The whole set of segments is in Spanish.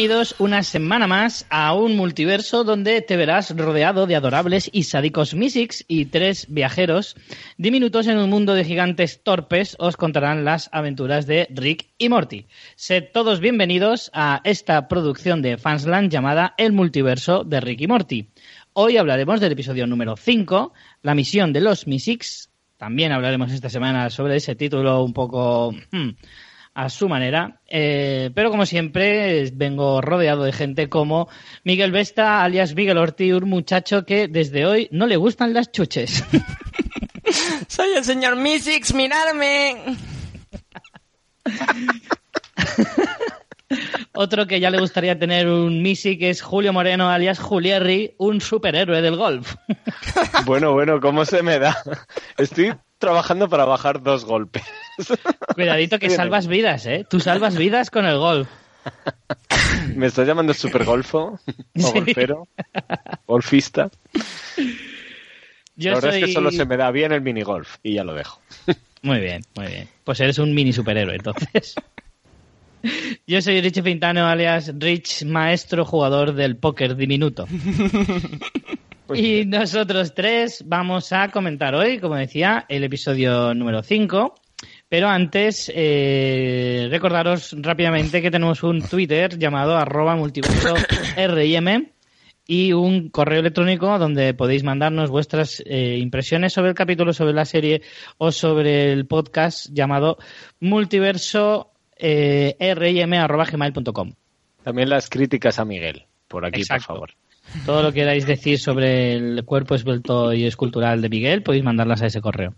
Bienvenidos una semana más a un multiverso donde te verás rodeado de adorables y sádicos Mysics y tres viajeros diminutos en un mundo de gigantes torpes os contarán las aventuras de Rick y Morty. Sed todos bienvenidos a esta producción de Fansland llamada El multiverso de Rick y Morty. Hoy hablaremos del episodio número 5, la misión de los Mysics. También hablaremos esta semana sobre ese título un poco... hmm, a su manera. Eh, pero como siempre, vengo rodeado de gente como Miguel Vesta, alias Miguel Orti, un muchacho que desde hoy no le gustan las chuches. Soy el señor Mysics, miradme. Otro que ya le gustaría tener un Misi, que es Julio Moreno, alias Julierri, un superhéroe del golf. Bueno, bueno, ¿cómo se me da? Estoy trabajando para bajar dos golpes. Cuidadito que salvas vidas, ¿eh? Tú salvas vidas con el golf. ¿Me estás llamando supergolfo? ¿O Sí. golfero? ¿Golfista? Yo La verdad soy... es que solo se me da bien el minigolf y ya lo dejo. Muy bien, muy bien. Pues eres un mini superhéroe, entonces. Yo soy Rich Pintano, alias Rich, maestro jugador del póker diminuto. Y nosotros tres vamos a comentar hoy, como decía, el episodio número 5. Pero antes, eh, recordaros rápidamente que tenemos un Twitter llamado arroba multiverso RIM y un correo electrónico donde podéis mandarnos vuestras eh, impresiones sobre el capítulo, sobre la serie o sobre el podcast llamado multiverso eh. También las críticas a Miguel, por aquí, Exacto. por favor. Todo lo que queráis decir sobre el cuerpo esbelto y escultural de Miguel, podéis mandarlas a ese correo.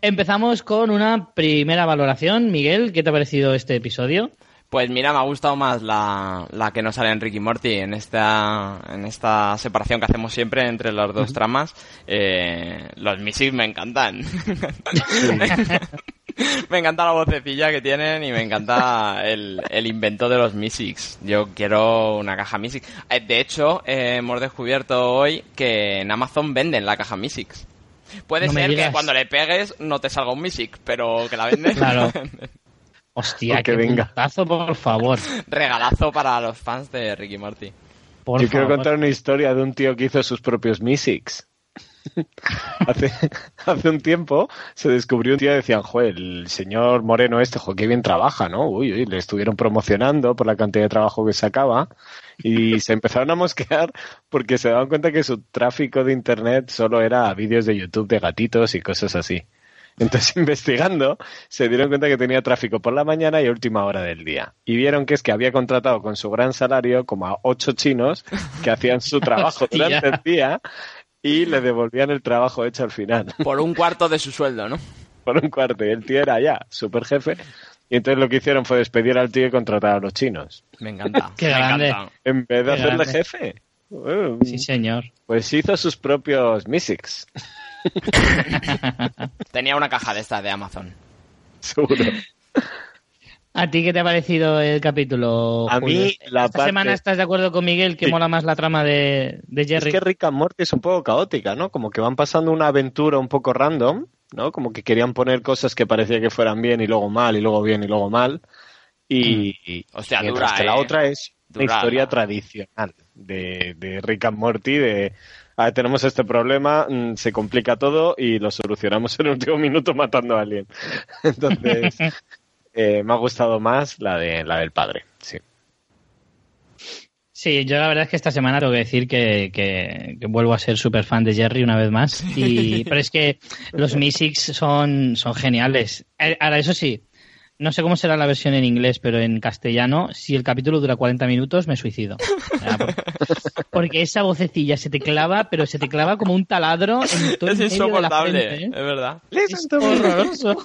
Empezamos con una primera valoración. Miguel, ¿qué te ha parecido este episodio? Pues mira, me ha gustado más la, la que nos sale en Ricky Morty en esta, en esta separación que hacemos siempre entre las dos tramas. Eh, los Mysics me encantan. me encanta la vocecilla que tienen y me encanta el, el invento de los Mysics. Yo quiero una caja Mysics. Eh, de hecho, eh, hemos descubierto hoy que en Amazon venden la caja Mysics. Puede No ser que cuando le pegues no te salga un Mysic, pero que la venden. Claro. Hostia, qué venga. puntazo, por favor. Regalazo para los fans de Ricky Morty. Por Yo quiero contar una historia de un tío que hizo sus propios Mysics. hace, hace un tiempo se descubrió un tío y decían, joder, el señor Moreno este, joder, qué bien trabaja, ¿no? Uy, uy, le estuvieron promocionando por la cantidad de trabajo que sacaba y se empezaron a mosquear porque se daban cuenta que su tráfico de internet solo era vídeos de YouTube de gatitos y cosas así. Entonces, investigando, se dieron cuenta que tenía tráfico por la mañana y a última hora del día. Y vieron que es que había contratado con su gran salario como a ocho chinos que hacían su trabajo durante el día y le devolvían el trabajo hecho al final, Por un cuarto de su sueldo, ¿no? por un cuarto. Y el tío era ya super jefe. Y entonces lo que hicieron fue despedir al tío y contratar a los chinos. Me encanta. Qué me grande. encanta. En vez de Qué hacerle grande. jefe. Bueno, Sí, señor. Pues hizo sus propios Mysics, Tenía una caja de estas de Amazon. seguro. ¿A ti qué te ha parecido el capítulo? A Julio? mí, la Esta parte- semana estás de acuerdo con Miguel que Sí. mola más la trama de, de Jerry. Es que Rick and Morty es un poco caótica, ¿no? Como que van pasando una aventura un poco random, ¿no? Como que querían poner cosas que parecía que fueran bien y luego mal y luego bien y luego mal. Y, y- Hostia, mientras dura, que la ¿eh? otra es una Dura, historia ¿no? tradicional de, de Rick and Morty, de "Ah, tenemos este problema, mm, se complica todo y lo solucionamos en el último minuto matando a alguien. Entonces, eh, me ha gustado más la de la del padre, sí. Sí, yo la verdad es que esta semana tengo que decir que, que- que vuelvo a ser súper fan de Jerry una vez más. Y, pero es que los Mysics son, son geniales. Eh, Ahora, eso sí, no sé cómo será la versión en inglés, pero en castellano, si el capítulo dura 40 minutos, me suicido. Porque esa vocecilla se te clava, pero se te clava como un taladro en todo el Es insoportable, frente, ¿eh? es verdad. Es horroroso.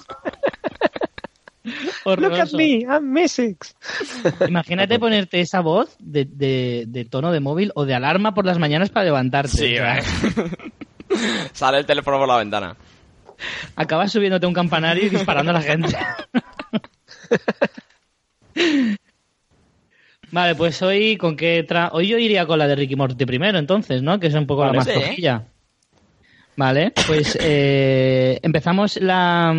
Look at me, I'm Mysics. Imagínate ponerte esa voz de, de- de tono de móvil o de alarma por las mañanas para levantarte. Sí, ¿eh? Sale el teléfono por la ventana. acabas subiéndote un campanario y disparando a la gente. vale, pues hoy con qué tra... hoy yo iría con la de Ricky Morty primero, entonces, ¿no? Que es un poco la más flojilla. Vale, pues eh, empezamos la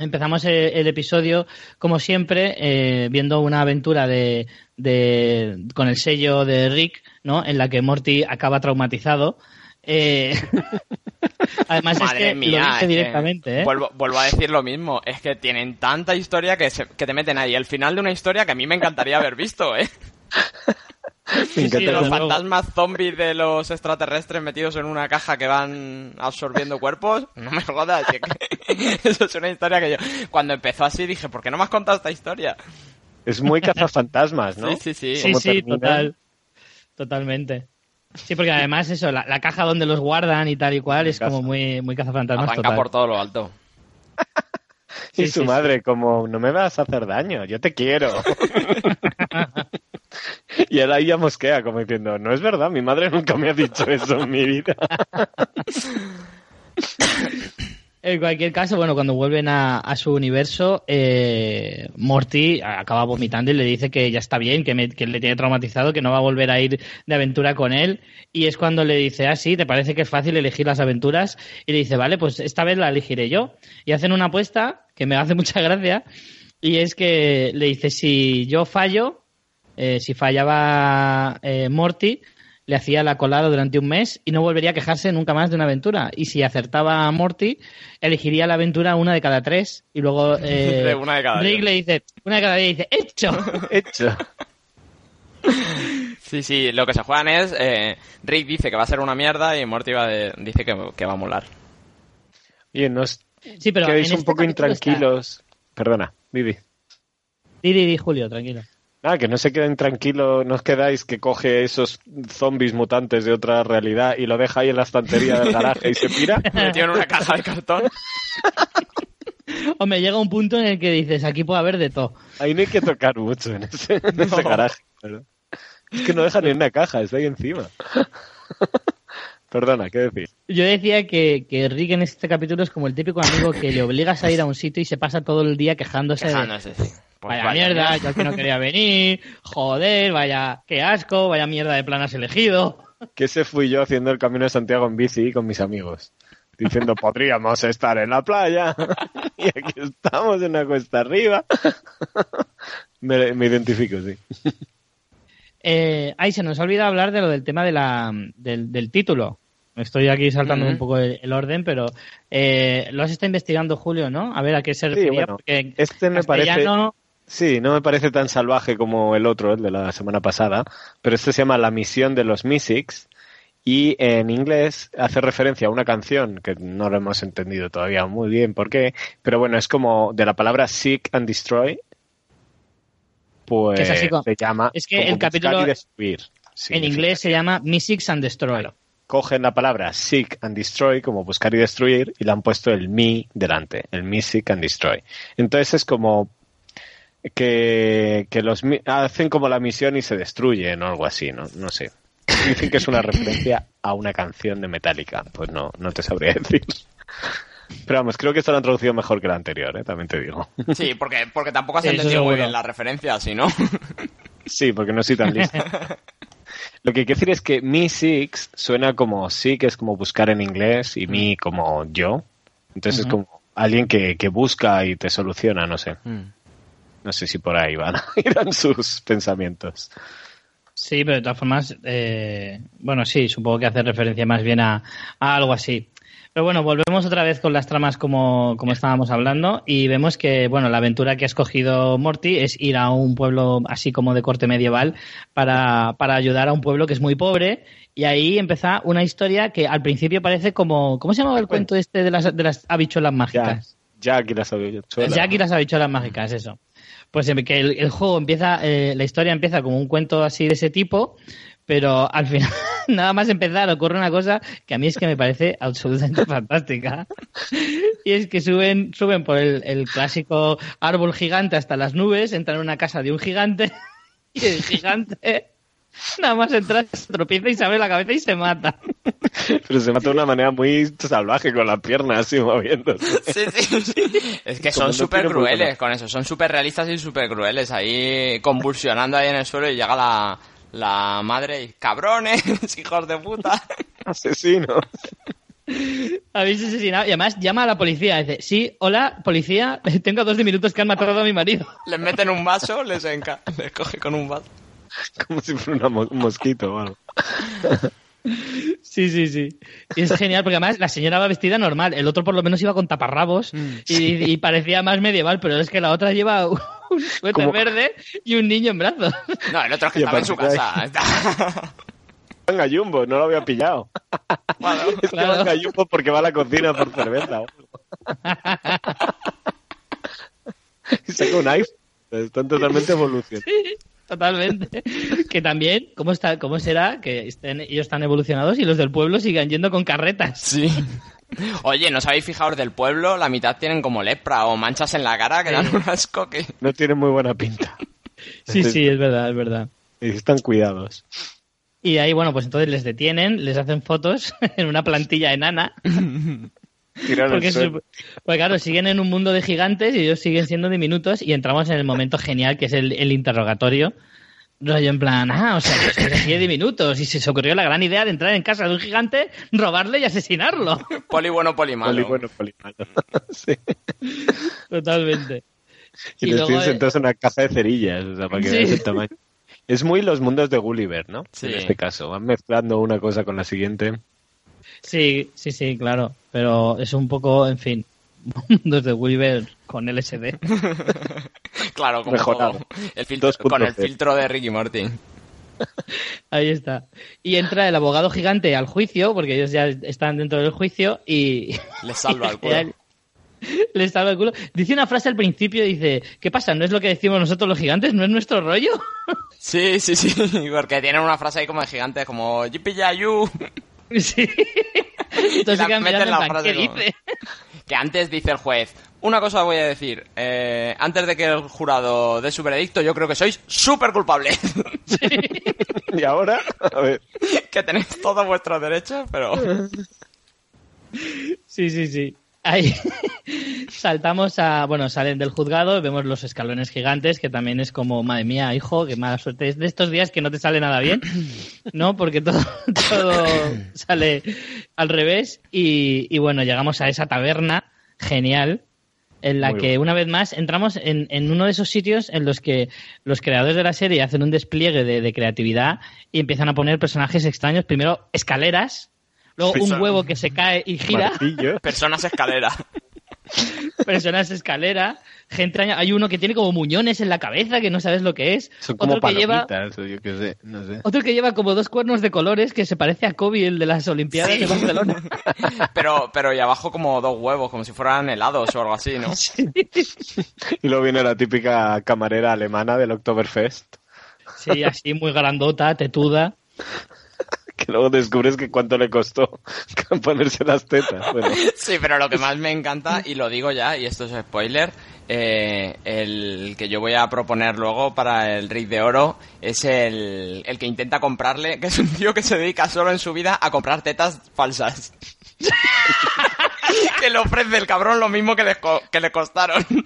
Empezamos el, el episodio, como siempre, eh, viendo una aventura de, de, con el sello de Rick, ¿no? En la que Morty acaba traumatizado. Eh, además es que mía, lo dice que directamente, ¿eh? Vuelvo, vuelvo a decir lo mismo. Es que tienen tanta historia que, se- que te meten ahí. El final de una historia que a mí me encantaría haber visto, ¿eh? Me sí, encanta desde Los fantasmas zombies de los extraterrestres metidos en una caja que van absorbiendo cuerpos. No me jodas. si es que eso es una historia que yo... Cuando empezó así dije, ¿por qué no me has contado esta historia? Es muy cazafantasmas, ¿no? Sí, sí, sí. Sí, sí, total. Totalmente. Sí, porque además eso, la, la caja donde los guardan y tal y cual es Casa. como muy, muy cazafantasmas Arranca total. por todo lo alto. Y Sí, su sí, madre, como, no me vas a hacer daño, yo te quiero. Y ahí ya mosquea, como diciendo, no es verdad, mi madre nunca me ha dicho eso en mi vida. En cualquier caso, bueno, cuando vuelven a, a su universo, eh, Morty acaba vomitando y le dice que ya está bien, que, me- que le tiene traumatizado, que no va a volver a ir de aventura con él. Y es cuando le dice, ah, sí, ¿te parece que es fácil elegir las aventuras? Y le dice, vale, pues esta vez la elegiré yo. Y hacen una apuesta que me hace mucha gracia. Y es que le dice, si yo fallo, eh, si fallaba eh, Morty, le hacía la colada durante un mes y no volvería a quejarse nunca más de una aventura. Y si acertaba a Morty, elegiría la aventura una de cada tres. Y luego eh, De una de cada Rick diez. le dice, una de cada día, y dice, ¡hecho! Hecho. Sí, sí, lo que se juegan es... eh, Rick dice que va a ser una mierda y Morty va de- dice que, que va a molar. Oye, no os Sí, pero quedéis en un este poco intranquilos. Perdona, Vivi. está- Di, di, di, Julio, tranquilo. Ah, que no se queden tranquilos, no os quedáis que coge esos zombies mutantes de otra realidad y lo deja ahí en la estantería del garaje y se pira. Metido en una caja de cartón. Hombre, llega un punto en el que dices, aquí puede haber de todo. Ahí no hay que tocar mucho en ese, en ese garaje. ¿verdad? Es que no dejan ni una caja, está ahí encima. Perdona, ¿qué decís? Yo decía que, que Rick en este capítulo es como el típico amigo que le obligas a ir a un sitio y se pasa todo el día quejándose de, Quejándose, sí. Pues vaya, mierda, yo que no quería venir, joder, vaya, qué asco, vaya mierda de plan has elegido. Que ese fui yo haciendo el camino de Santiago en bici con mis amigos. Diciendo, podríamos estar en la playa. Y aquí estamos en una cuesta arriba. Me, me identifico, sí. Eh, ay, se nos ha olvidado hablar de lo del tema de la, del, del título. Estoy aquí saltando un poco el, el orden, pero eh, lo has estado investigando, Julio, ¿no? A ver a qué se Sí, refería, bueno, porque Este me parece... Sí, no me parece tan salvaje como el otro, el de la semana pasada, pero este se llama La misión de los Mystics y en inglés hace referencia a una canción que no lo hemos entendido todavía muy bien por qué, pero bueno, es como de la palabra Seek and Destroy, pues así como- se llama es que el buscar capítulo y destruir. en inglés se llama Mystics and Destroy. Cogen la palabra Seek and Destroy como buscar y destruir y le han puesto el me delante, el Seek and Destroy. Entonces es como que, que los mi- hacen como la misión y se destruyen o algo así, ¿no? No sé. Dicen que es una referencia a una canción de Metallica. Pues no, no te sabría decir. Pero vamos, creo que esto lo han traducido mejor que la anterior, ¿eh? también te digo. Sí, porque, porque tampoco has Sí, entendido muy bien la referencia, si no. Sí, porque no soy tan listo. Lo que quiero decir es que mi six suena como sí, que es como buscar en inglés, y mi como yo. Entonces es como alguien que, que busca y te soluciona, no sé. No sé si por ahí van, irán sus pensamientos. Sí, pero de todas formas, eh, bueno, sí, supongo que hace referencia más bien a, a algo así. Pero bueno, volvemos otra vez con las tramas como, como estábamos hablando y vemos que, bueno, la aventura que ha escogido Morty es ir a un pueblo así como de corte medieval para, para ayudar a un pueblo que es muy pobre y ahí empieza una historia que al principio parece como, ¿cómo se llamaba el cuento este de las, de las habichuelas mágicas? Jack y las habichuelas. Jack las habichuelas mágicas, eso. Pues em, que el, el juego empieza, eh, la historia empieza como un cuento así de ese tipo, pero al final, nada más empezar, ocurre una cosa que a mí es que me parece absolutamente fantástica. Y es que suben, suben por el, el clásico árbol gigante hasta las nubes, entran en una casa de un gigante, y el gigante nada más entrar, se tropieza y se abre la cabeza y se mata. Pero se mata de una manera muy salvaje con la pierna así moviéndose. Sí, sí, sí. Es que Como son súper crueles con eso, son súper realistas y súper crueles. Ahí convulsionando ahí en el suelo y llega la, la madre y cabrones, hijos de puta. Asesino. Habéis asesinado. Y además llama a la policía. Dice, sí, hola, policía, tengo dos minutos que han matado a mi marido. Les meten un vaso, les, enca les coge con un vaso. Como si fuera una mo- un mosquito o algo. Sí, sí, sí. Y es genial porque además la señora va vestida normal. El otro por lo menos iba con taparrabos y, y parecía más medieval, pero es que la otra lleva un suéter Como- verde y un niño en brazos. No, el otro es que estaba en su casa. Está- Venga, Jumbo, no lo había pillado. Bueno, Es Claro. que venga Jumbo porque va a la cocina por cerveza. y saca un iPhone. Están totalmente evolucionados. Totalmente. Que también, ¿cómo, está, cómo será que estén, ellos están evolucionados y los del pueblo sigan yendo con carretas? sí. Oye, ¿no os habéis fijado del pueblo? La mitad tienen como lepra o manchas en la cara que dan un asco que... No tienen muy buena pinta. Sí, sí, es verdad, es verdad. Y están cuidados. Y ahí, bueno, pues entonces les detienen, les hacen fotos en una plantilla enana. Porque, porque claro, siguen en un mundo de gigantes y ellos siguen siendo diminutos y entramos en el momento genial que es el, el interrogatorio. Rollo en plan, ah, o sea, que de diminutos y se os ocurrió la gran idea de entrar en casa de un gigante, robarle y asesinarlo. Poli bueno, poli malo. Poli bueno, poli malo. sí. Totalmente. Y, Y les luego, tienes eh, entonces una caja de cerillas, o sea, para que Sí. veas el tamaño. Es muy los mundos de Gulliver, ¿no? Sí. En este caso. Van mezclando una cosa con la siguiente. Sí, sí, sí, claro. Pero es un poco, en fin, desde Gulliver con LSD. Claro, como Mejorado. El filtro, 2.0. con el filtro de Ricky Martin. Ahí está. Y entra el abogado gigante al juicio, porque ellos ya están dentro del juicio y... Les salva el culo. Genial. Le salva el culo. Dice una frase al principio, dice, ¿qué pasa? ¿No es lo que decimos nosotros los gigantes? ¿No es nuestro rollo? Sí, sí, sí. Porque tienen una frase ahí como de gigante, como Yippee. sí. Entonces la meten en la plan, frase ¿qué como- dice? Que antes dice el juez, una cosa voy a decir, eh, antes de que el jurado dé su veredicto, yo creo que sois súper culpables. Y ahora, a ver, que tenéis todos vuestros derechos, pero... Sí, sí, sí. Ahí saltamos a, bueno, salen del juzgado, vemos los escalones gigantes, que también es como, madre mía, hijo, qué mala suerte. Es de estos días que no te sale nada bien, ¿no? Porque todo, todo sale al revés. Y, y bueno, llegamos a esa taberna genial, en la Muy que bueno. una vez más entramos en, en uno de esos sitios en los que los creadores de la serie hacen un despliegue de, de creatividad y empiezan a poner personajes extraños. Primero, escaleras. Luego un Persona- huevo que se cae y gira martillo. Personas escalera. personas escalera, gente. Hay uno que tiene como muñones en la cabeza que no sabes lo que es. Son como otro que lleva yo qué sé, no sé. otro que lleva como dos cuernos de colores que se parece a Kobe, el de las Olimpiadas Sí. de Barcelona. Pero, pero y abajo como dos huevos, como si fueran helados o algo así, ¿no? Y luego viene la típica camarera alemana del Oktoberfest, Sí, así muy grandota, tetuda. Que luego descubres que cuánto le costó ponerse las tetas. Bueno, Sí, pero lo que más me encanta, y lo digo ya, y esto es spoiler, eh, el que yo voy a proponer luego para el Rick de Oro es el, el que intenta comprarle, que es un tío que se dedica solo en su vida a comprar tetas falsas. que le ofrece el cabrón lo mismo que le, que le costaron. y,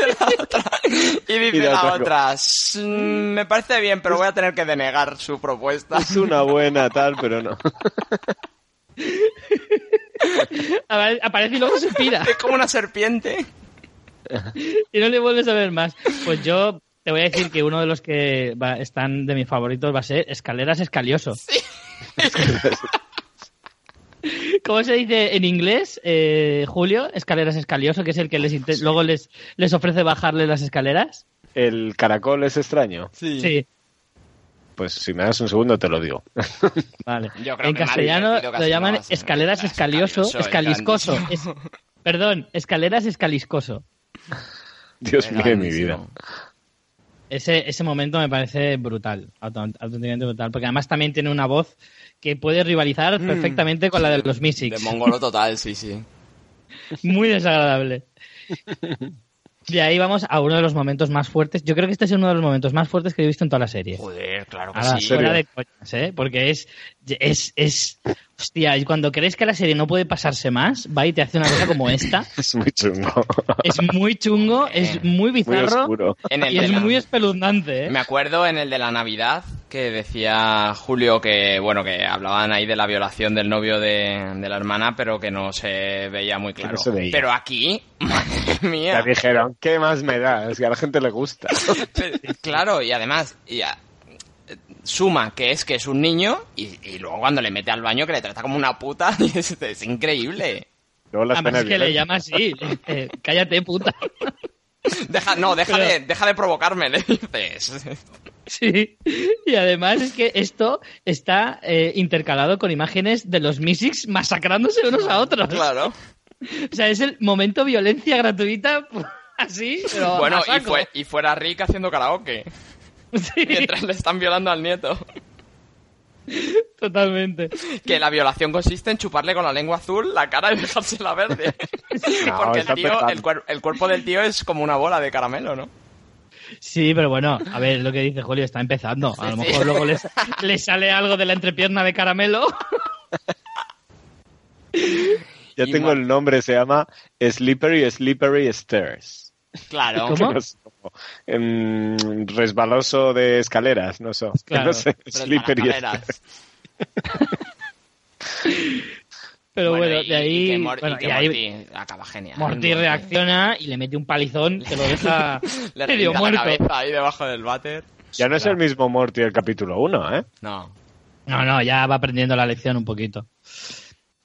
la otra- y dice Y la otra, "Mm, me parece bien, pero voy a tener que denegar su propuesta. es una buena tal, pero no. Apare- Aparece y luego se pira. Es como una serpiente. y no le vuelves a ver más. Pues yo te voy a decir que uno de los que va- están de mis favoritos va a ser Escaleras Escalioso. ¿Cómo se dice en inglés, eh, Julio? Escaleras Escalioso, que es el que les luego les, les ofrece bajarle las escaleras. ¿El caracol es extraño? Sí, Pues si me das un segundo te lo digo. vale. Yo creo En que castellano lo llaman no escaleras escalioso, escaliscoso. Es- perdón, escaleras escaliscoso. Dios mío de mi vida. Ese, ese momento me parece brutal, auténticamente brutal, porque además también tiene una voz que puede rivalizar perfectamente con la de los De Mystics. mongolo total, sí, sí. Muy desagradable. De ahí vamos a uno de los momentos más fuertes. Yo creo que este es uno de los momentos más fuertes que he visto en toda la serie. Joder, claro que Ahora, sí. fuera de coñas, ¿eh? Porque es, es, es, hostia, y cuando crees que la serie no puede pasarse más, va y te hace una cosa como esta. Es muy chungo. Es muy chungo, es muy Muy bizarro oscuro. En el y es la- muy espeluznante, ¿eh? Me acuerdo en el de la Navidad, que decía Julio que, bueno, que hablaban ahí de la violación del novio de, de la hermana, pero que no se veía muy claro. no se veía. Pero aquí, madre mía. Ya dijeron, ¿qué más me da? Es que a la gente le gusta. claro, y además, suma que es que es un niño y, y luego cuando le mete al baño que le trata como una puta, y es, es increíble. Luego las Además penas es que le llama así. le Cállate, puta. Deja, no, deja, Pero- de, deja de provocarme, le dices. Sí. Y además es que esto está eh, intercalado con imágenes de los Mystics masacrándose unos a otros. Claro. O sea, es el momento violencia gratuita así, pero Bueno, y, fue, y fuera Rick haciendo karaoke. Sí, Mientras le están violando al nieto. totalmente. Que la violación consiste en chuparle con la lengua azul la cara y dejársela verde. No, Porque el tío, el, cuer- el cuerpo del tío es como una bola de caramelo, ¿no? Sí, pero bueno, a ver lo que dice Julio, está empezando. A lo mejor luego le, le sale algo de la entrepierna de caramelo. Ya Y tengo el nombre, se llama Slippery Slippery Stairs. Claro. ¿Cómo? No sé, como, resbaloso de escaleras, no sé. Claro, no sé, slippery escaleras. Pero bueno, y- de ahí, Y que, Mor- y bueno, que y ahí Morty acaba genial. Morty reacciona y le mete un palizón que lo deja Le medio la muerto. cabeza ahí debajo del váter. Ya no es el mismo Morty del capítulo 1, ¿eh? No. No, no, ya va aprendiendo la lección un poquito.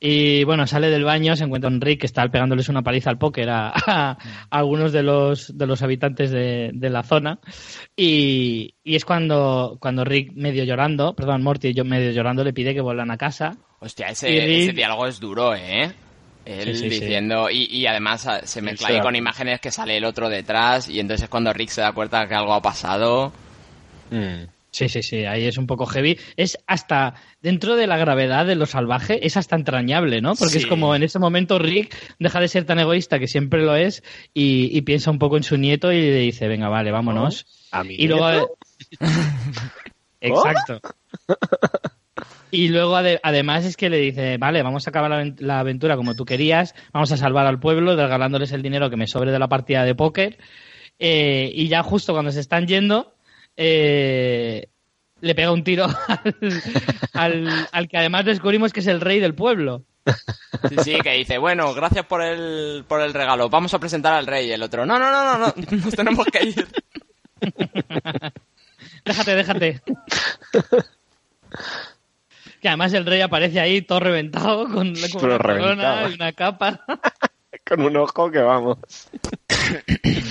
Y bueno, sale del baño, se encuentra un Rick que está pegándoles una paliza al póker a, a algunos de los, de los habitantes de, de la zona. Y, y es cuando, cuando Rick, medio llorando, perdón, Morty yo medio llorando, le pide que vuelvan a casa. Hostia, ese, Y Rick- ese diálogo es duro, ¿eh? Él Sí, sí, sí. diciendo, Y, y además ah, se mezcla ahí con imágenes que sale el otro detrás y entonces es cuando Rick se da cuenta que algo ha pasado. Mm. Sí, sí, sí, ahí es un poco heavy. Es hasta, dentro de la gravedad de lo salvaje, es hasta entrañable, ¿no? Porque es como en ese momento Rick deja de ser tan egoísta que siempre lo es y, y piensa un poco en su nieto y le dice, venga, vale, vámonos. ¿A mi Y luego... nieto? Exacto. Y luego, ade- además, es que le dice, vale, vamos a acabar la aventura como tú querías, vamos a salvar al pueblo, regalándoles el dinero que me sobre de la partida de póker. Eh, y ya justo cuando se están yendo, eh, le pega un tiro al, al- al que además descubrimos que es el rey del pueblo. Sí, sí, que dice, bueno, gracias por el, por el regalo, vamos a presentar al rey. Y el otro, no, no, no, no, no, nos tenemos que ir. Déjate, déjate. Que además el rey aparece ahí todo reventado con, una corona y una capa. Con un ojo que vamos.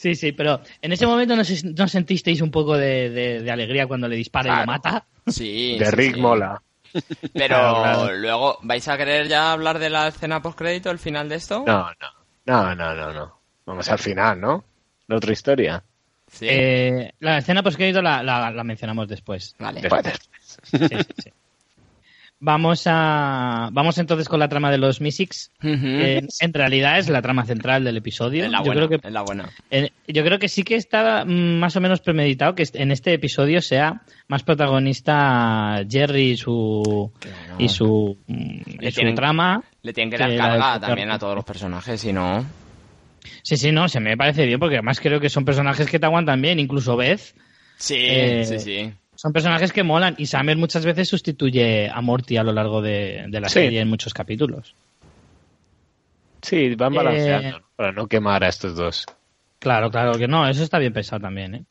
Sí, sí, pero en ese momento no, se- no sentisteis un poco de, de- de alegría cuando le dispara y lo mata. Sí. De sí, Rick sí. mola. Pero Claro, claro. luego, ¿vais a querer ya hablar de la escena postcrédito, el final de esto? No, no. No, no, no, no. Vamos al final, ¿no? La otra historia. Sí. Eh, la escena post la, la, la mencionamos después. Vale. Después. Sí, sí, sí. Vamos a vamos entonces con la trama de los. Eh, en realidad es la trama central del episodio. es la Yo creo que la buena. Eh, yo creo que sí que está más o menos premeditado que en este episodio sea más protagonista Jerry y su y su, mm, y su tienen- trama. Le tienen que dar carga también a todos los personajes, si no... Sí, sí, no, se me parece bien porque además creo que son personajes que te aguantan bien, incluso Beth. Sí, Eh, sí, sí. Son personajes que molan y Summer muchas veces sustituye a Morty a lo largo de, de la Sí. serie en muchos capítulos. Sí, van Eh, balanceando ¿no? para no quemar a estos dos. Claro, claro que no, eso está bien pensado también, ¿eh?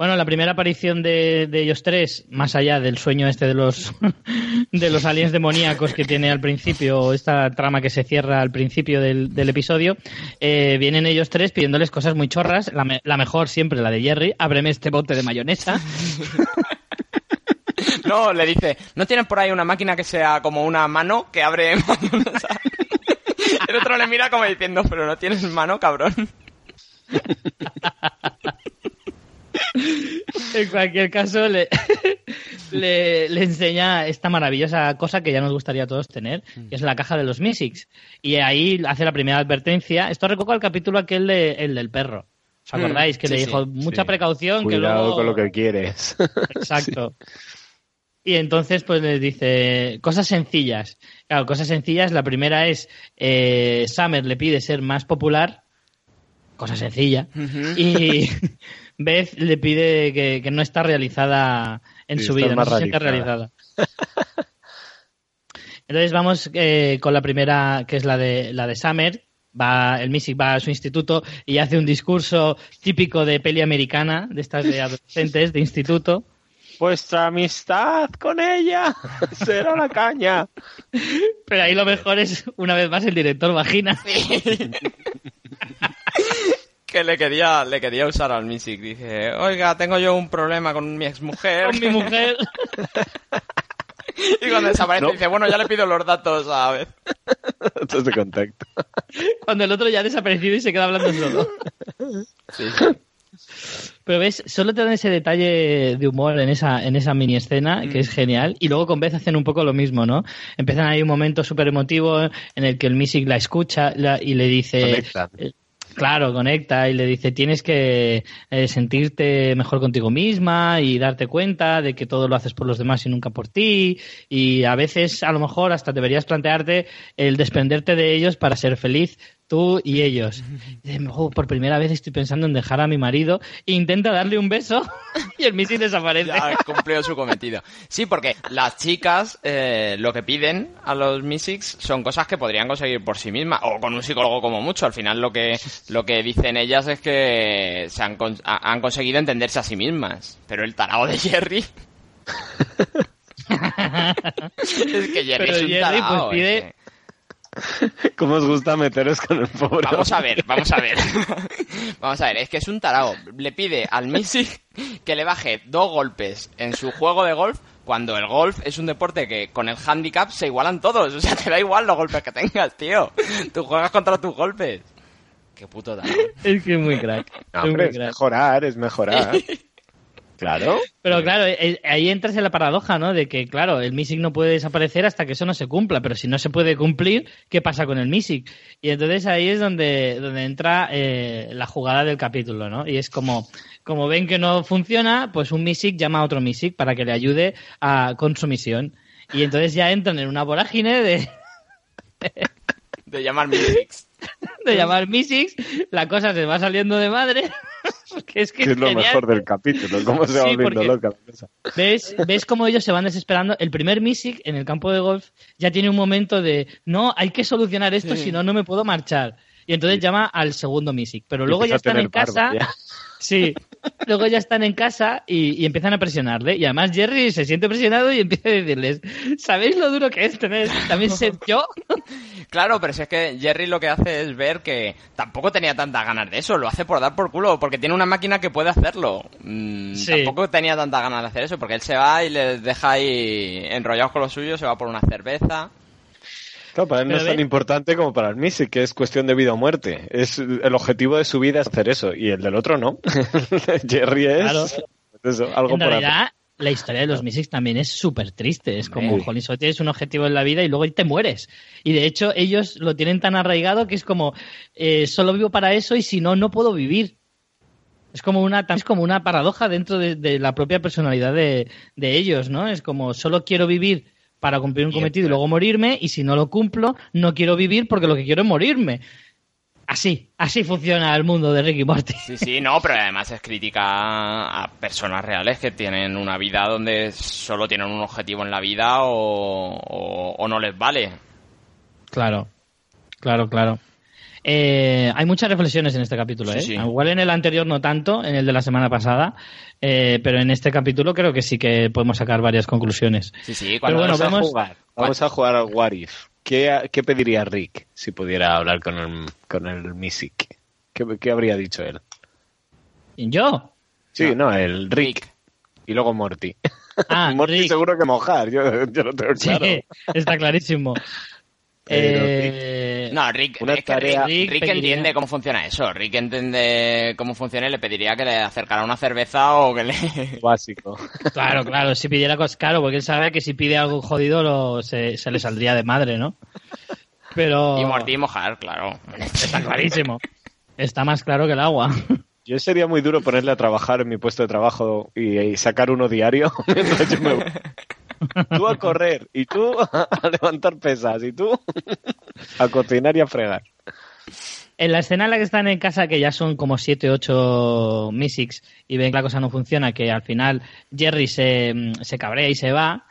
Bueno, la primera aparición de, de ellos tres, más allá del sueño este de los de los aliens demoníacos que tiene al principio, esta trama que se cierra al principio del, del episodio, eh, vienen ellos tres pidiéndoles cosas muy chorras, la, me- la mejor siempre la de Jerry, ábreme este bote de mayonesa. No, le dice, ¿no tienes por ahí una máquina que sea como una mano que abre mayonesa? El otro le mira como diciendo, pero no tienes mano, cabrón. En cualquier caso, le, le, le enseña esta maravillosa cosa que ya nos gustaría a todos tener, que es la caja de los Mystics. Y ahí hace la primera advertencia. Esto recuerda el capítulo aquel de, el del perro. ¿Os Mm, acordáis? Que sí, le sí, dijo mucha sí. precaución, que Cuidado luego... con lo que quieres. Exacto. Y entonces, pues les dice cosas sencillas. Claro, cosas sencillas. La primera es eh, Summer le pide ser más popular. Cosa sencilla. Y Beth le pide que, que no está realizada en Sí, su vida, no se siente realizada. Entonces vamos eh, con la primera, que es la de la de Summer. Va, el Mystic va a su instituto y hace un discurso típico de peli americana, de estas de adolescentes de instituto. Vuestra amistad con ella será la caña. Pero ahí lo mejor es, una vez más, el director vagina. Que le quería, le quería usar al Music. Dice, oiga, tengo yo un problema con mi exmujer. Con mi mujer. y cuando desaparece No. dice, bueno, ya le pido los datos a ver. Datos de contacto. Cuando el otro ya ha desaparecido y se queda hablando solo. Sí. Pero ves, solo te dan ese detalle de humor en esa, en esa mini escena, que es genial, y luego con Beth hacen un poco lo mismo, ¿no? Empiezan ahí un momento súper emotivo en el que el Mystic la escucha la- y le dice... Conectan. Claro, conecta y le dice tienes que eh, sentirte mejor contigo misma y darte cuenta de que todo lo haces por los demás y nunca por ti y a veces a lo mejor hasta deberías plantearte el desprenderte de ellos para ser feliz tú y ellos. Y dice, "Oh, por primera vez estoy pensando en dejar a mi marido e intenta darle un beso y el misil desaparece. Ya cumplió su cometido. Sí, porque las chicas eh, lo que piden a los Mysics son cosas que podrían conseguir por sí mismas, o con un psicólogo como mucho. Al final lo que, lo que dicen ellas es que se han, han conseguido entenderse a sí mismas. Pero el tarao de Jerry... es que Jerry Pero es un Jerry, tarao. pues, pide- que- ¿Cómo os gusta meteros con el pobre? Vamos a ver, vamos a ver. vamos a ver, es que es un tarao. Le pide al Messi que le baje dos golpes en su juego de golf cuando el golf es un deporte que con el handicap se igualan todos. O sea, te da igual los golpes que tengas, tío. Tú juegas contra tus golpes. Qué puto tarao. Es que es muy crack. No, es hombre, muy es crack. mejorar, es mejorar. Claro. Pero claro, eh, ahí entras en la paradoja, ¿no? De que, claro, el MISIC no puede desaparecer hasta que eso no se cumpla, pero si no se puede cumplir, ¿qué pasa con el MISIC? Y entonces ahí es donde, donde entra eh, la jugada del capítulo, ¿no? Y es como, como ven que no funciona, pues un MISIC llama a otro MISIC para que le ayude a, con su misión. Y entonces ya entran en una vorágine de, De llamar Mysics. de llamar MISICs, la cosa se va saliendo de madre. es que Que es lo genial. mejor del capítulo, cómo se va Sí, volviendo porque- loca la cosa. ¿Ves, ¿Ves cómo ellos se van desesperando? El primer Misic en el campo de golf ya tiene un momento de no, hay que solucionar esto, Sí. si no, no me puedo marchar. Y entonces llama al segundo Misic. Pero luego ya están en barba, casa. Sí. Luego ya están en casa y, y empiezan a presionarle. Y además Jerry se siente presionado y empieza a decirles, ¿sabéis lo duro que es tener también ser yo? Claro, pero si es que Jerry lo que hace es ver que tampoco tenía tantas ganas de eso, lo hace por dar por culo, porque tiene una máquina que puede hacerlo. Mm, Sí. Tampoco tenía tantas ganas de hacer eso, porque él se va y les deja ahí enrollados con lo suyo, se va por una cerveza. Claro, para él no es tan ve- importante como para el Missy, que es cuestión de vida o muerte. Es el objetivo de su vida es hacer eso, y el del otro no. Jerry es Claro. eso, algo En realidad, la historia de los Mystics también es súper triste. Es como, jolín, solo tienes un objetivo en la vida y luego te mueres. Y de hecho, ellos lo tienen tan arraigado que es como, eh, solo vivo para eso y si no, no puedo vivir. Es como una, es como una paradoja dentro de, de la propia personalidad de, de ellos, ¿no? Es como, solo quiero vivir para cumplir un cometido y luego morirme, y si no lo cumplo, no quiero vivir porque lo que quiero es morirme. Así, así funciona el mundo de Ricky Morty. Sí, sí, no, pero además es crítica a personas reales que tienen una vida donde solo tienen un objetivo en la vida o, o- o no les vale. Claro, claro, claro. Eh, hay muchas reflexiones en este capítulo, ¿eh? sí. Igual en el anterior no tanto, en el de la semana pasada, eh, pero en este capítulo creo que sí que podemos sacar varias conclusiones. Sí, sí, cuando bueno, vamos, vemos- a jugar, vamos a jugar al What If. ¿Qué, qué pediría Rick si pudiera hablar con el, con el Misic? ¿Qué, qué habría dicho él? ¿Yo? Sí, no, el Rick. Y luego Morty. Ah, Morty Rick. seguro que mojar, yo, yo lo tengo Sí, claro. está clarísimo. Eh, No, Rick, Una es que Rick, Rick Rick pediría- entiende cómo funciona eso. Rick entiende cómo funciona y le pediría que le acercara una cerveza o que le... Básico. Claro, claro, si pidiera cosas, claro, porque él sabe que si pide algo jodido lo- se, se le saldría de madre, ¿no? Pero Y Morty mojar, claro. está clarísimo. Está más claro que el agua. Yo sería muy duro ponerle a trabajar en mi puesto de trabajo y, y sacar uno diario mientras yo me voy. Tú a correr y tú a levantar pesas y tú a cocinar y a fregar. En la escena en la que están en casa, que ya son como 7, 8 Mysics y ven que la cosa no funciona, que al final Jerry se, se cabrea y se va,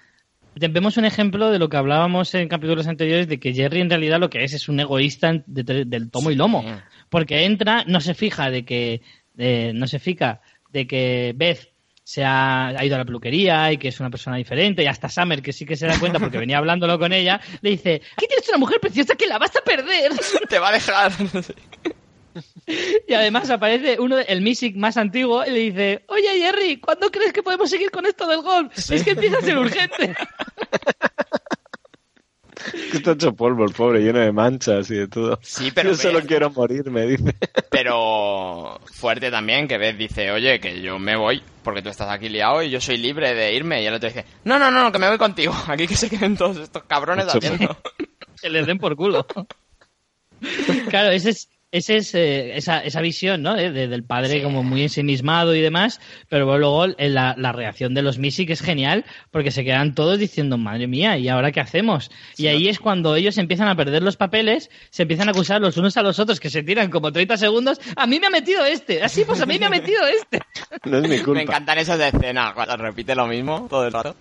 vemos un ejemplo de lo que hablábamos en capítulos anteriores de que Jerry en realidad lo que es es un egoísta de- del tomo y lomo. Porque entra, no se fija de que no se fija de que Beth se ha, ha ido a la peluquería y que es una persona diferente y hasta Summer que sí que se da cuenta porque venía hablándolo con ella le dice aquí tienes una mujer preciosa que la vas a perder Te va a dejar. y además aparece uno el Misic más antiguo y le dice oye Jerry ¿cuándo crees que podemos seguir con esto del golf? es que empieza a ser urgente Que está hecho polvo el pobre, lleno de manchas y de todo. Sí, pero Yo solo quiero morir, me dice. Pero fuerte también que Beth dice, oye, que yo me voy porque tú estás aquí liado y yo soy libre de irme. Y el otro dice, no, no, no, que me voy contigo. Aquí que se queden todos estos cabrones haciendo. que les den por culo. Claro, ese es, ese es eh, esa, esa visión, ¿no? De- de- del padre Sí. como muy ensimismado y demás, pero luego eh, la, la reacción de los Missy es genial porque se quedan todos diciendo, madre mía, ¿y ahora qué hacemos? y ahí es cuando ellos empiezan a perder los papeles, se empiezan a acusar los unos a los otros que se tiran como 30 segundos, a mí me ha metido este, así pues a mí me ha metido este. No es mi Me culpa. encantan esas escenas cuando repite lo mismo todo el rato.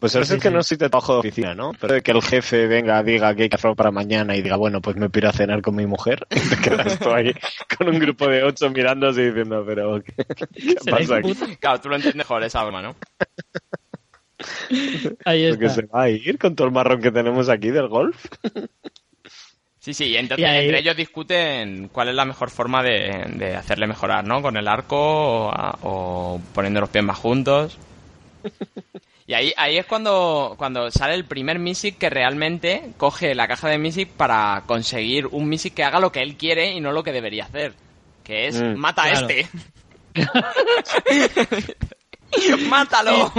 Pues eso Sí, es que sí. no soy de trabajo de oficina, ¿no? Pero de que el jefe venga, diga que hay que hacerlo para mañana y diga, bueno, pues me piro a cenar con mi mujer. Te quedas tú ahí con un grupo de ocho mirándose y diciendo, pero ¿qué, pasa aquí? Claro, tú lo entiendes mejor esa broma, ¿no? Ahí Porque está. se va a ir con todo el marrón que tenemos aquí del golf. Sí, sí, y entonces Y ahí- entre ellos discuten cuál es la mejor forma de, de hacerle mejorar, ¿no? Con el arco o poniendo los pies más juntos. Y ahí, ahí es cuando, cuando sale el primer Misic que realmente coge la caja de Misic para conseguir un Misic que haga lo que él quiere y no lo que debería hacer. Que es, Mm, mata claro. a este. ¡Mátalo!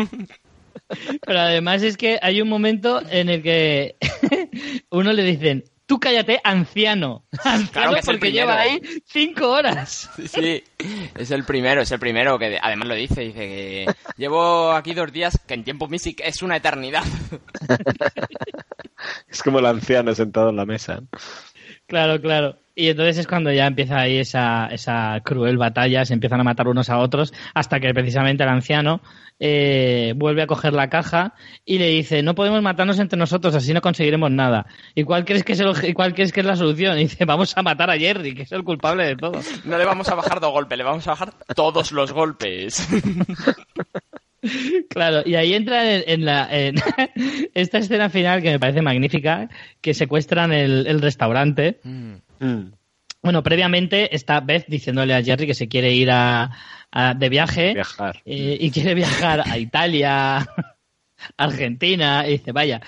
Pero además es que hay un momento en el que uno le dicen, tú cállate, anciano. Anciano Claro que es el porque lleva ahí cinco horas. Sí, sí, es el primero, es el primero que de- además lo dice, dice que llevo aquí dos días, que en tiempo Misic es una eternidad. Es como el anciano sentado en la mesa. Claro, claro. Y entonces es cuando ya empieza ahí esa, esa cruel batalla, se empiezan a matar unos a otros, hasta que precisamente el anciano eh, vuelve a coger la caja y le dice, no podemos matarnos entre nosotros, así no conseguiremos nada. ¿Y cuál crees que es, el, cuál crees que es la solución? Y dice, vamos a matar a Jerry, que es el culpable de todo. No le vamos a bajar dos golpes, le vamos a bajar todos los golpes. Claro, y ahí entra en, en la, en esta escena final que me parece magnífica, que secuestran el, el restaurante. Mm. Bueno, previamente está Beth diciéndole a Jerry que se quiere ir a, a- de viaje Viajar. eh, y quiere viajar a Italia, Argentina, y dice, vaya,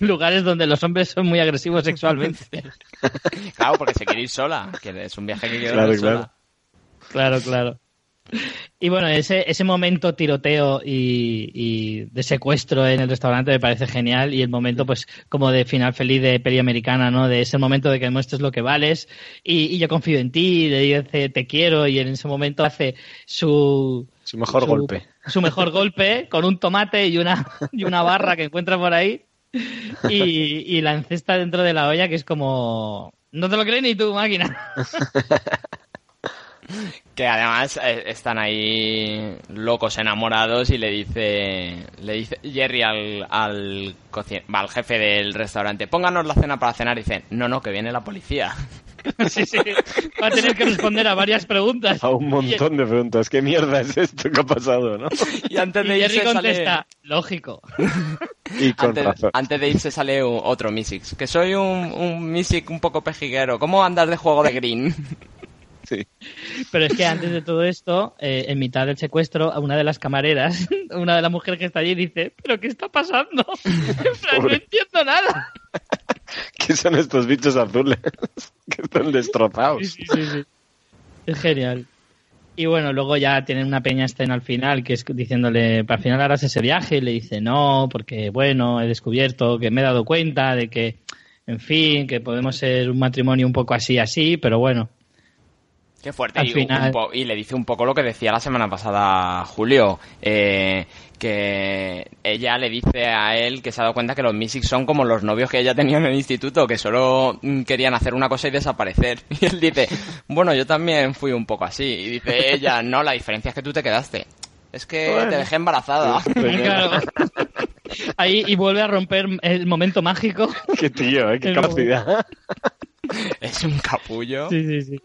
lugares donde los hombres son muy agresivos sexualmente. Claro, porque se quiere ir sola, que es un viaje que quiere Claro, claro. sola. Claro, claro. Y bueno, ese, ese momento tiroteo y, y de secuestro en el restaurante me parece genial y el momento pues como de final feliz de peli americana, ¿no? De ese momento de que demuestres lo que vales y, y yo confío en ti, y le dice te quiero y en ese momento hace su... Su mejor golpe. Su mejor golpe con un tomate y una, y una barra que encuentra por ahí y, y la encesta dentro de la olla que es como... No te lo crees ni tú, máquina. Que además eh, están ahí locos enamorados y le dice le dice Jerry al al, al jefe del restaurante, pónganos la cena para cenar y dice, no, no, que viene la policía. Sí, sí. Va a tener que responder a varias preguntas. A un montón de preguntas. ¿Qué mierda es esto que ha pasado, no? Y antes Y de Jerry irse sale... contesta, lógico. Y con Antes, razón. antes de irse sale otro Misix. Que soy un, un Misix un poco pejiguero. ¿Cómo andas de juego de green? Sí. Pero es que antes de todo esto, eh, en mitad del secuestro, a una de las camareras, una de las mujeres que está allí, dice, ¿pero qué está pasando? En plan, no entiendo nada. ¿Qué son estos bichos azules? que están destrozados. Sí, sí. Es genial. Y bueno, luego ya tienen una peña escena al final, que es diciéndole, para al final harás ese viaje, y le dice, no, porque bueno, he descubierto que me he dado cuenta de que, en fin, que podemos ser un matrimonio un poco así, así, pero bueno. Qué fuerte. Al y, final- un po- y le dice un poco lo que decía la semana pasada Julio, eh, que ella le dice a él que se ha dado cuenta que los Mystics son como los novios que ella tenía en el instituto, que solo mm, querían hacer una cosa y desaparecer. Y él dice, bueno, yo también fui un poco así. Y dice ella, no, la diferencia es que tú te quedaste. Es que Bueno. te dejé embarazada. Claro. Ahí y vuelve a romper el momento mágico. Qué tío, ¿eh? Qué El- capacidad. es un capullo. Sí, sí, sí.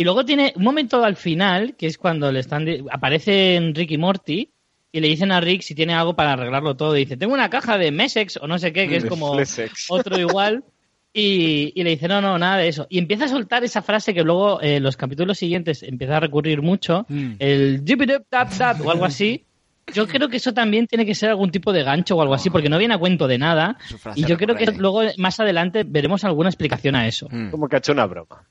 Y luego tiene un momento al final, que es cuando le están aparecen Rick y Morty y le dicen a Rick si tiene algo para arreglarlo todo. Y dice, tengo una caja de Mesex o no sé qué, que es como Flesex. otro igual. Y, y le dice, no, no, nada de eso. Y empieza a soltar esa frase que luego eh, los capítulos siguientes empieza a recurrir mucho, Mm. el jibidup tap tap o algo así. Yo creo que eso también tiene que ser algún tipo de gancho o algo así, porque no viene a cuento de nada. Y yo creo que luego más adelante veremos alguna explicación a eso. Mm. Como que ha hecho una broma.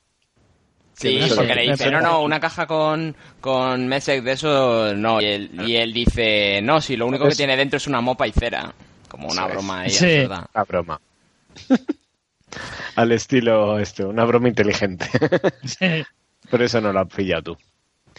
Sí, porque le dice, no, no, una caja con, con de eso, no. Y él, y él dice, no, si lo único que tiene dentro es una mopa y cera. Como una es. broma ahí, Sí. absurda. Una broma. Al estilo esto, una broma inteligente. Pero eso no lo has pillado tú.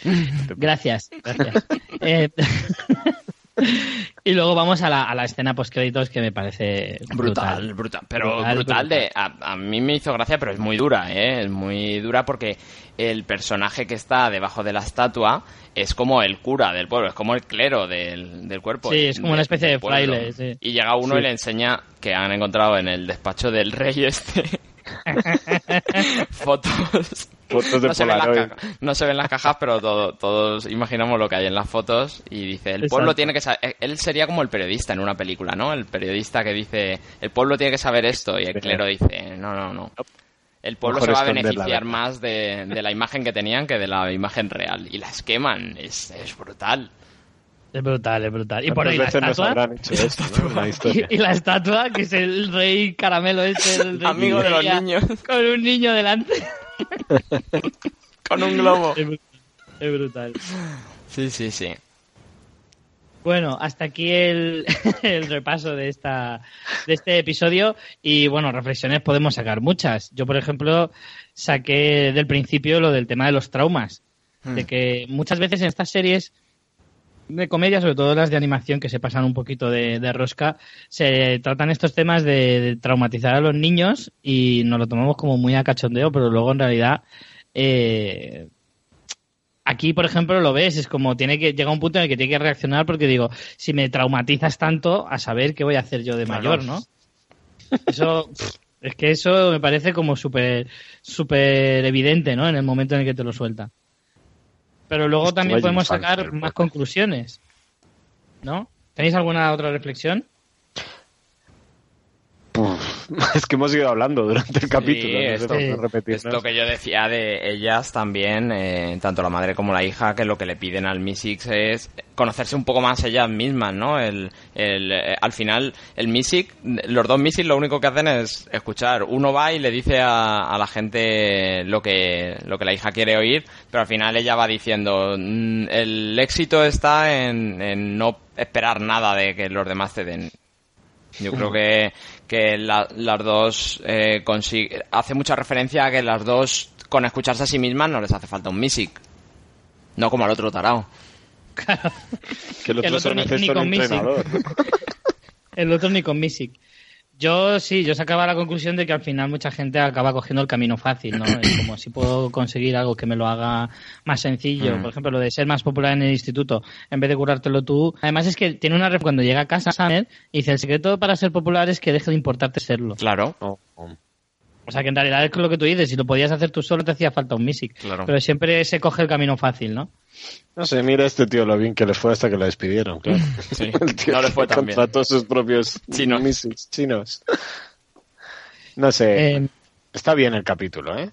Gracias, gracias. Eh, y luego vamos a la, a la escena post créditos que me parece Brutal, brutal. Pero brutal, Brutal, de... A, a mí me hizo gracia, pero es muy dura, ¿eh? Es muy dura porque el personaje que está debajo de la estatua es como el cura del pueblo, es como el clero del, del cuerpo. Sí, es como una especie de fraile, sí. Y llega uno Sí. y le enseña que han encontrado en el despacho del rey este fotos Fotos de no se, ven las Polaroid. ca- no se ven las cajas, pero todo- todos imaginamos lo que hay en las fotos y dice, el pueblo Exacto. tiene que saber, él sería como el periodista en una película, ¿no? El periodista que dice, el pueblo tiene que saber esto y el clero dice, no, no, no. El pueblo Mejor se va a beneficiar más de, de la imagen que tenían que de la imagen real. Y las queman, es, es brutal. Es brutal, es brutal. Y por ¿Cuántas ahí la estatua. habrán hecho esto, ¿no? En la Y, la estatua, que es el rey caramelo este, el rey Amigo de los niños. Con un niño delante. Con un globo. Es brutal. Es brutal. Sí, sí, sí. Bueno, hasta aquí el, el repaso de esta de este episodio y bueno, reflexiones podemos sacar muchas. Yo, por ejemplo, saqué del principio lo del tema de los traumas, Hmm. de que muchas veces en estas series de comedia, sobre todo las de animación que se pasan un poquito de, de rosca, se tratan estos temas de, de traumatizar a los niños y nos lo tomamos como muy a cachondeo, pero luego en realidad eh, aquí, por ejemplo, lo ves, es como tiene que llega un punto en el que tiene que reaccionar porque digo, si me traumatizas tanto, a saber qué voy a hacer yo de Claro. mayor, ¿no? Eso, es que eso me parece como súper, súper evidente, ¿no? En el momento en el que te lo suelta. Pero luego también podemos infancia, sacar más conclusiones, ¿no? ¿Tenéis alguna otra reflexión? Es que hemos ido hablando durante el capítulo. no esto- por qué repetirnos. Es lo que yo decía de ellas también, eh, tanto la madre como la hija, que lo que le piden al Misix es conocerse un poco más ellas mismas, ¿no? El, el, eh, al final, el Misix, los dos Misix lo único que hacen es escuchar. Uno va y le dice a, a la gente lo que, lo que la hija quiere oír, pero al final ella va diciendo, "Mm, el éxito está en, en no esperar nada de que los demás te den. Yo creo que, que la- las dos eh, consi- hace mucha referencia a que las dos con escucharse a sí mismas no les hace falta un music. No como al otro tarao. Que el que el otro otro se ni- ni un con entrenador. El otro ni con Misic. Yo sí, yo sacaba la conclusión de que al final mucha gente acaba cogiendo el camino fácil, ¿no? Es como si puedo conseguir algo que me lo haga más sencillo. Mm. Por ejemplo, lo de ser más popular en el instituto, en vez de currártelo tú. Además es que tiene una ref cuando llega a casa Summer y dice, el secreto para ser popular es que deje de importarte serlo. Claro, No, no. O sea que en realidad es lo que tú dices, si lo podías hacer tú solo te hacía falta un Misic. Claro. Pero siempre se coge el camino fácil, ¿no? No sé, mira este tío lo bien que le fue hasta que lo despidieron, claro. Sí, El tío no le fue tan bien. contrató sus propios Chinos. missiles chinos. No sé, Eh, está bien el capítulo, ¿eh?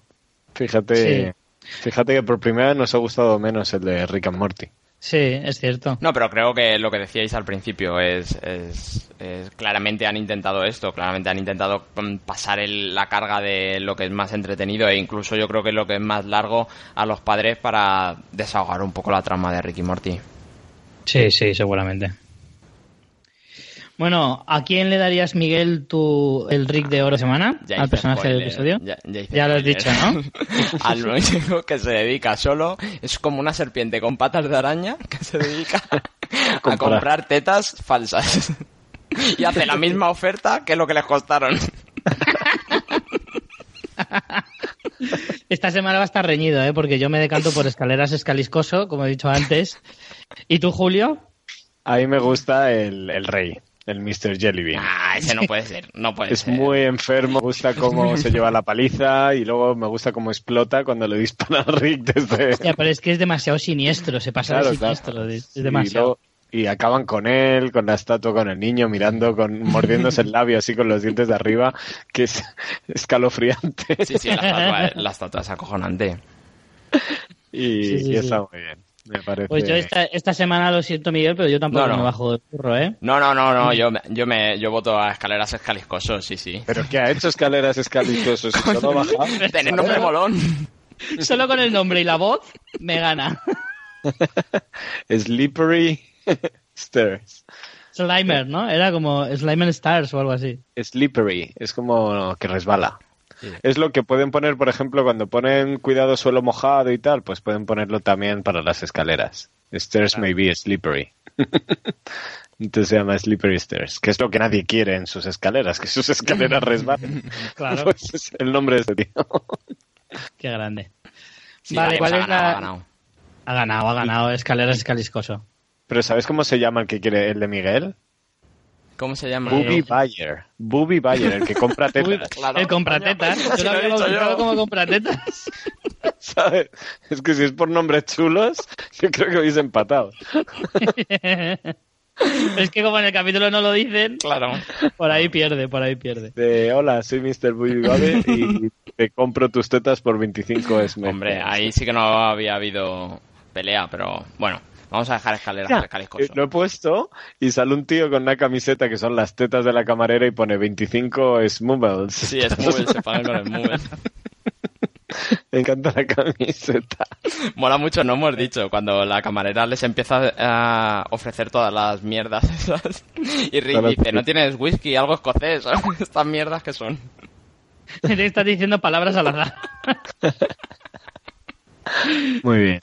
Fíjate, fíjate que por primera vez nos ha gustado menos el de Rick and Morty. Sí, es cierto. No, pero creo que lo que decíais al principio es, es- es- claramente han intentado esto, claramente han intentado mm, pasar el- la carga de lo que es más entretenido e incluso yo creo que lo que es más largo a los padres para desahogar un poco la trama de Ricky Morty. Sí, sí, seguramente. Bueno, ¿a quién le darías, Miguel, tu, el Rick de oro semana? Ya al personaje del episodio. Ya, ya hice Ya lo has dicho, ¿no? Al único que se dedica solo es como una serpiente con patas de araña que se dedica a Comprar. comprar tetas falsas. Y hace la misma oferta que lo que les costaron. Esta semana va a estar reñido, ¿eh? Porque yo me decanto por escaleras escaliscoso, como he dicho antes. ¿Y tú, Julio? A mí me gusta el, el rey, el Mr. Jellybean. Ah, ese no puede ser, no puede Es ser. muy enfermo, me gusta cómo se lleva la paliza y luego me gusta cómo explota cuando le dispara a Rick desde... Ya, pero es que es demasiado siniestro, se pasa Claro, de claro. siniestro, es Y, demasiado. luego- y acaban con él, con la estatua, con el niño, mirando, con mordiéndose el labio así con los dientes de arriba, que es escalofriante. Sí, sí, la estatua, la estatua es acojonante. Y, Sí, sí, y está sí. muy bien. Me parece. Pues yo esta, esta semana lo siento, Miguel, pero yo tampoco No, no. me bajo del curro, ¿eh? No, no, no, no, yo, me- yo me yo voto a escaleras escaliscosos, sí, sí. ¿Pero qué ha hecho escaleras escalicosos? ¿Y solo baja? Tener nombre molón. Solo con el nombre y la voz me gana. Slippery Stairs. Slimer, ¿no? Era como Slimer Stars o algo así. Slippery, es como que resbala. Es lo que pueden poner, por ejemplo, cuando ponen cuidado suelo mojado y tal, pues pueden ponerlo también para las escaleras. Stairs may be slippery. Entonces se llama Slippery Stairs, que es lo que nadie quiere en sus escaleras, que sus escaleras resbalen. Claro, Pues es el nombre de este tío. qué grande. Sí, vale, ¿cuál ha es ganado, la...? ha ganado. Ha ganado, ha ganado. Escaleras escaliscoso. Pero ¿sabes cómo se llama el que quiere el de Miguel? ¿Cómo se llama? Booby Buyer. Booby Buyer, el que compra Uy, tetas. claro, el compratetas. coño. Yo Si lo había bautizado yo. como compratetas. ¿sabes? Es que si es por nombres chulos, yo creo que hubiese empatado. es que como en el capítulo no lo dicen, Claro. por ahí pierde, por ahí pierde. De hola, soy Mr. Booby Buyer y te compro tus tetas por 25 es Hombre, ahí sí que no había habido pelea, pero bueno, vamos a dejar escaleras Ya, escaliscosos. eh, Lo he puesto y sale un tío con una camiseta que son las tetas de la camarera y pone 25 Smoobles. Sí, es muy se paga con el Move. Me encanta la camiseta. Mola mucho, no hemos dicho, cuando la camarera les empieza a ofrecer todas las mierdas esas. Y Rick Claro, dice. ¿no tienes whisky, algo escocés? Estas mierdas que son. Te estás diciendo palabras al azar. Muy bien.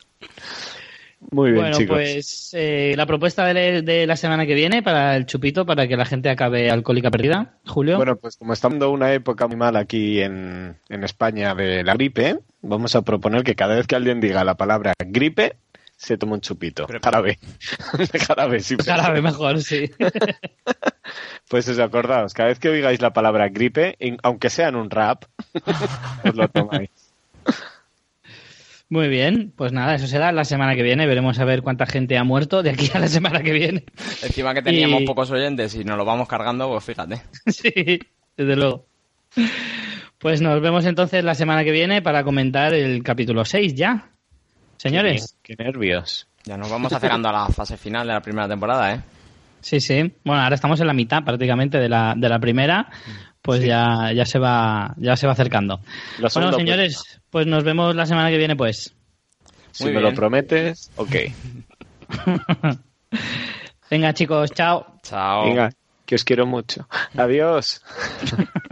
Muy bien, bueno, chicos. pues eh, la propuesta de, de la semana que viene para el chupito, para que la gente acabe alcohólica perdida, Julio. Bueno, pues como estamos en una época muy mala aquí en, en España de la gripe, vamos a proponer que cada vez que alguien diga la palabra gripe, se tome un chupito. Jarabe. Jarabe, sí. Jarabe mejor, sí. Pues eso, acordaos, cada vez que oigáis la palabra gripe, aunque sea en un rap, os lo tomáis. Muy bien, pues nada, eso será la semana que viene. Veremos a ver cuánta gente ha muerto de aquí a la semana que viene. Encima que teníamos Y- pocos oyentes y nos lo vamos cargando, pues fíjate. Sí, desde luego. Pues nos vemos entonces la semana que viene para comentar el capítulo 6 ya. Señores. Qué, qué nervios. Ya nos vamos acercando a la fase final de la primera temporada, ¿eh? Sí, sí. Bueno, ahora estamos en la mitad prácticamente de la, de la primera. Pues ya, ya se va, ya se va acercando. Bueno, segunda señores, pues nos vemos la semana que viene, pues. Si Muy me bien. lo prometes, ok. Venga, chicos, chao. Chao. Venga, que os quiero mucho. Adiós.